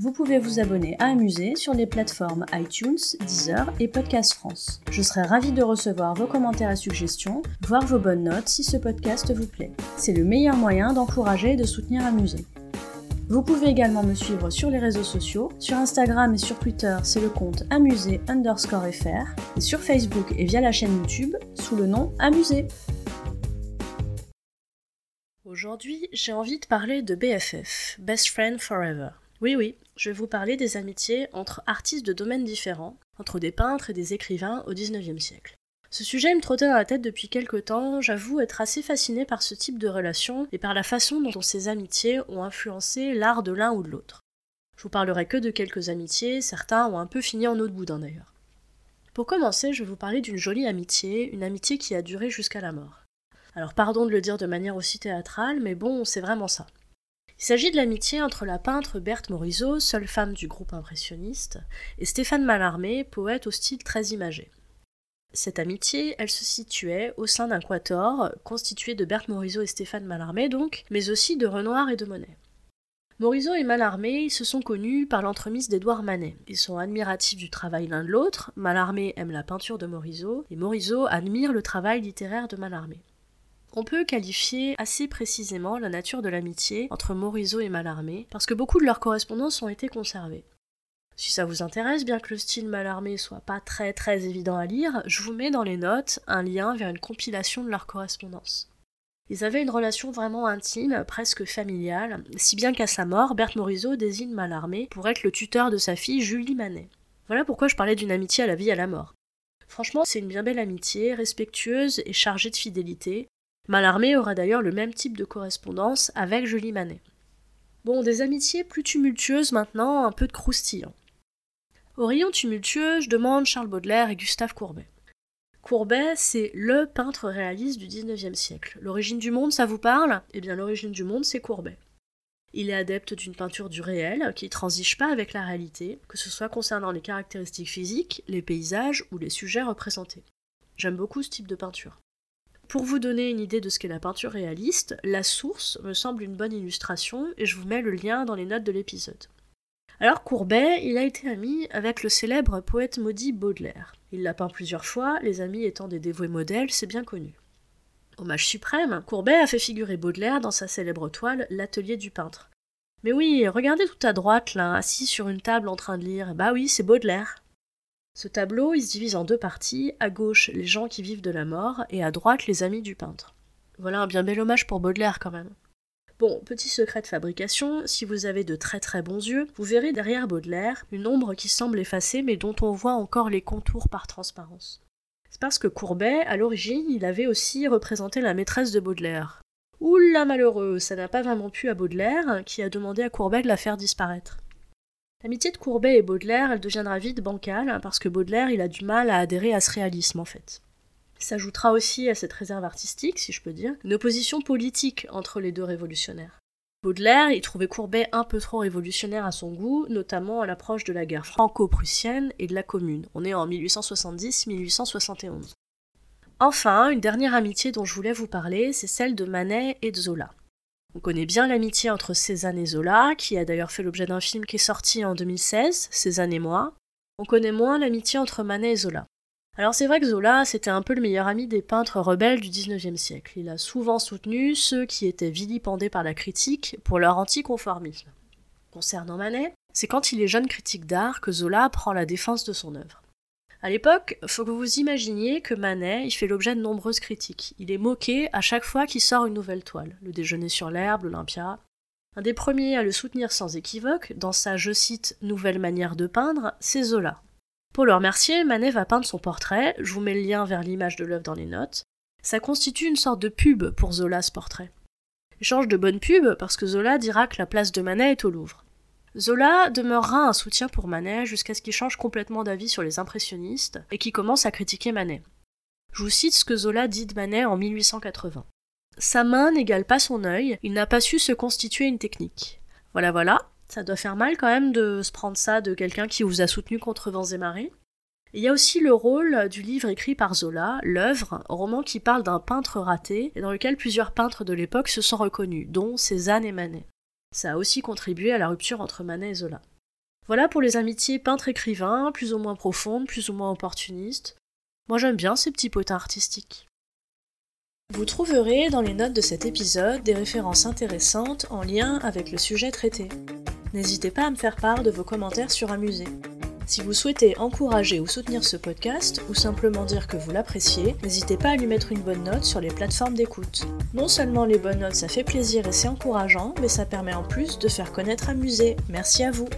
Vous pouvez vous abonner à Amuser sur les plateformes iTunes, Deezer et Podcast France. Je serai ravie de recevoir vos commentaires et suggestions, voire vos bonnes notes si ce podcast vous plaît. C'est le meilleur moyen d'encourager et de soutenir Amuser. Vous pouvez également me suivre sur les réseaux sociaux. Sur Instagram et sur Twitter, c'est le compte amusé underscore fr. Et sur Facebook et via la chaîne YouTube, sous le nom Amusé. Aujourd'hui, j'ai envie de parler de BFF, Best Friend Forever. Oui, oui, je vais vous parler des amitiés entre artistes de domaines différents, entre des peintres et des écrivains au XIXe siècle. Ce sujet me trottait dans la tête depuis quelque temps, j'avoue être assez fascinée par ce type de relation et par la façon dont ces amitiés ont influencé l'art de l'un ou de l'autre. Je vous parlerai que de quelques amitiés, certains ont un peu fini en eau de boudin d'ailleurs. Pour commencer, je vais vous parler d'une jolie amitié, une amitié qui a duré jusqu'à la mort. Alors pardon de le dire de manière aussi théâtrale, mais bon, c'est vraiment ça. Il s'agit de l'amitié entre la peintre Berthe Morisot, seule femme du groupe impressionniste, et Stéphane Mallarmé, poète au style très imagé. Cette amitié, elle se situait au sein d'un quator constitué de Berthe Morisot et Stéphane Mallarmé donc, mais aussi de Renoir et de Monet. Morisot et Mallarmé se sont connus par l'entremise d'Édouard Manet. Ils sont admiratifs du travail l'un de l'autre, Mallarmé aime la peinture de Morisot, et Morisot admire le travail littéraire de Mallarmé. On peut qualifier assez précisément la nature de l'amitié entre Morisot et Mallarmé, parce que beaucoup de leurs correspondances ont été conservées. Si ça vous intéresse, bien que le style Mallarmé soit pas très très évident à lire, je vous mets dans les notes un lien vers une compilation de leurs correspondances. Ils avaient une relation vraiment intime, presque familiale, si bien qu'à sa mort, Berthe Morisot désigne Mallarmé pour être le tuteur de sa fille Julie Manet. Voilà pourquoi je parlais d'une amitié à la vie et à la mort. Franchement, c'est une bien belle amitié, respectueuse et chargée de fidélité, Mallarmé aura d'ailleurs le même type de correspondance avec Julie Manet. Bon, des amitiés plus tumultueuses maintenant, un peu de croustillant. Au rayon tumultueux, je demande Charles Baudelaire et Gustave Courbet. Courbet, c'est le peintre réaliste du XIXe siècle. L'origine du monde, ça vous parle? Eh bien, l'origine du monde, c'est Courbet. Il est adepte d'une peinture du réel, qui transige pas avec la réalité, que ce soit concernant les caractéristiques physiques, les paysages ou les sujets représentés. J'aime beaucoup ce type de peinture. Pour vous donner une idée de ce qu'est la peinture réaliste, la source me semble une bonne illustration et je vous mets le lien dans les notes de l'épisode. Alors Courbet, il a été ami avec le célèbre poète maudit Baudelaire. Il l'a peint plusieurs fois, les amis étant des dévoués modèles, c'est bien connu. Hommage suprême, Courbet a fait figurer Baudelaire dans sa célèbre toile L'atelier du peintre. Mais oui, regardez tout à droite là, assis sur une table en train de lire. Bah oui, c'est Baudelaire. Ce tableau, il se divise en deux parties, à gauche les gens qui vivent de la mort, et à droite les amis du peintre. Voilà un bien bel hommage pour Baudelaire quand même. Bon, petit secret de fabrication, si vous avez de très très bons yeux, vous verrez derrière Baudelaire une ombre qui semble effacée mais dont on voit encore les contours par transparence. C'est parce que Courbet, à l'origine, il avait aussi représenté la maîtresse de Baudelaire. Oula malheureux, ça n'a pas vraiment pu à Baudelaire, qui a demandé à Courbet de la faire disparaître. L'amitié de Courbet et Baudelaire, elle deviendra vite bancale, hein, parce que Baudelaire, il a du mal à adhérer à ce réalisme, en fait. S'ajoutera aussi à cette réserve artistique, si je peux dire, une opposition politique entre les deux révolutionnaires. Baudelaire, il trouvait Courbet un peu trop révolutionnaire à son goût, notamment à l'approche de la guerre franco-prussienne et de la Commune. On est en 1870-1871. Enfin, une dernière amitié dont je voulais vous parler, c'est celle de Manet et de Zola. On connaît bien l'amitié entre Cézanne et Zola, qui a d'ailleurs fait l'objet d'un film qui est sorti en 2016, Cézanne et moi. On connaît moins l'amitié entre Manet et Zola. Alors c'est vrai que Zola, c'était un peu le meilleur ami des peintres rebelles du XIXe siècle. Il a souvent soutenu ceux qui étaient vilipendés par la critique pour leur anticonformisme. Concernant Manet, c'est quand il est jeune critique d'art que Zola prend la défense de son œuvre. À l'époque, faut que vous imaginiez que Manet, il fait l'objet de nombreuses critiques. Il est moqué à chaque fois qu'il sort une nouvelle toile. Le déjeuner sur l'herbe, l'Olympia. Un des premiers à le soutenir sans équivoque, dans sa, je cite, nouvelle manière de peindre, c'est Zola. Pour le remercier, Manet va peindre son portrait, je vous mets le lien vers l'image de l'œuvre dans les notes. Ça constitue une sorte de pub pour Zola ce portrait. Il change de bonne pub parce que Zola dira que la place de Manet est au Louvre. Zola demeurera un soutien pour Manet jusqu'à ce qu'il change complètement d'avis sur les impressionnistes et qu'il commence à critiquer Manet. Je vous cite ce que Zola dit de Manet en 1880. Sa main n'égale pas son œil, il n'a pas su se constituer une technique. Voilà, voilà, ça doit faire mal quand même de se prendre ça de quelqu'un qui vous a soutenu contre vents et marées. Il y a aussi le rôle du livre écrit par Zola, L'œuvre, roman qui parle d'un peintre raté et dans lequel plusieurs peintres de l'époque se sont reconnus, dont Cézanne et Manet. Ça a aussi contribué à la rupture entre Manet et Zola. Voilà pour les amitiés peintre-écrivain, plus ou moins profondes, plus ou moins opportunistes. Moi j'aime bien ces petits potins artistiques. Vous trouverez dans les notes de cet épisode des références intéressantes en lien avec le sujet traité. N'hésitez pas à me faire part de vos commentaires sur Amusé. Si vous souhaitez encourager ou soutenir ce podcast, ou simplement dire que vous l'appréciez, n'hésitez pas à lui mettre une bonne note sur les plateformes d'écoute. Non seulement les bonnes notes ça fait plaisir et c'est encourageant, mais ça permet en plus de faire connaître Amusé. Merci à vous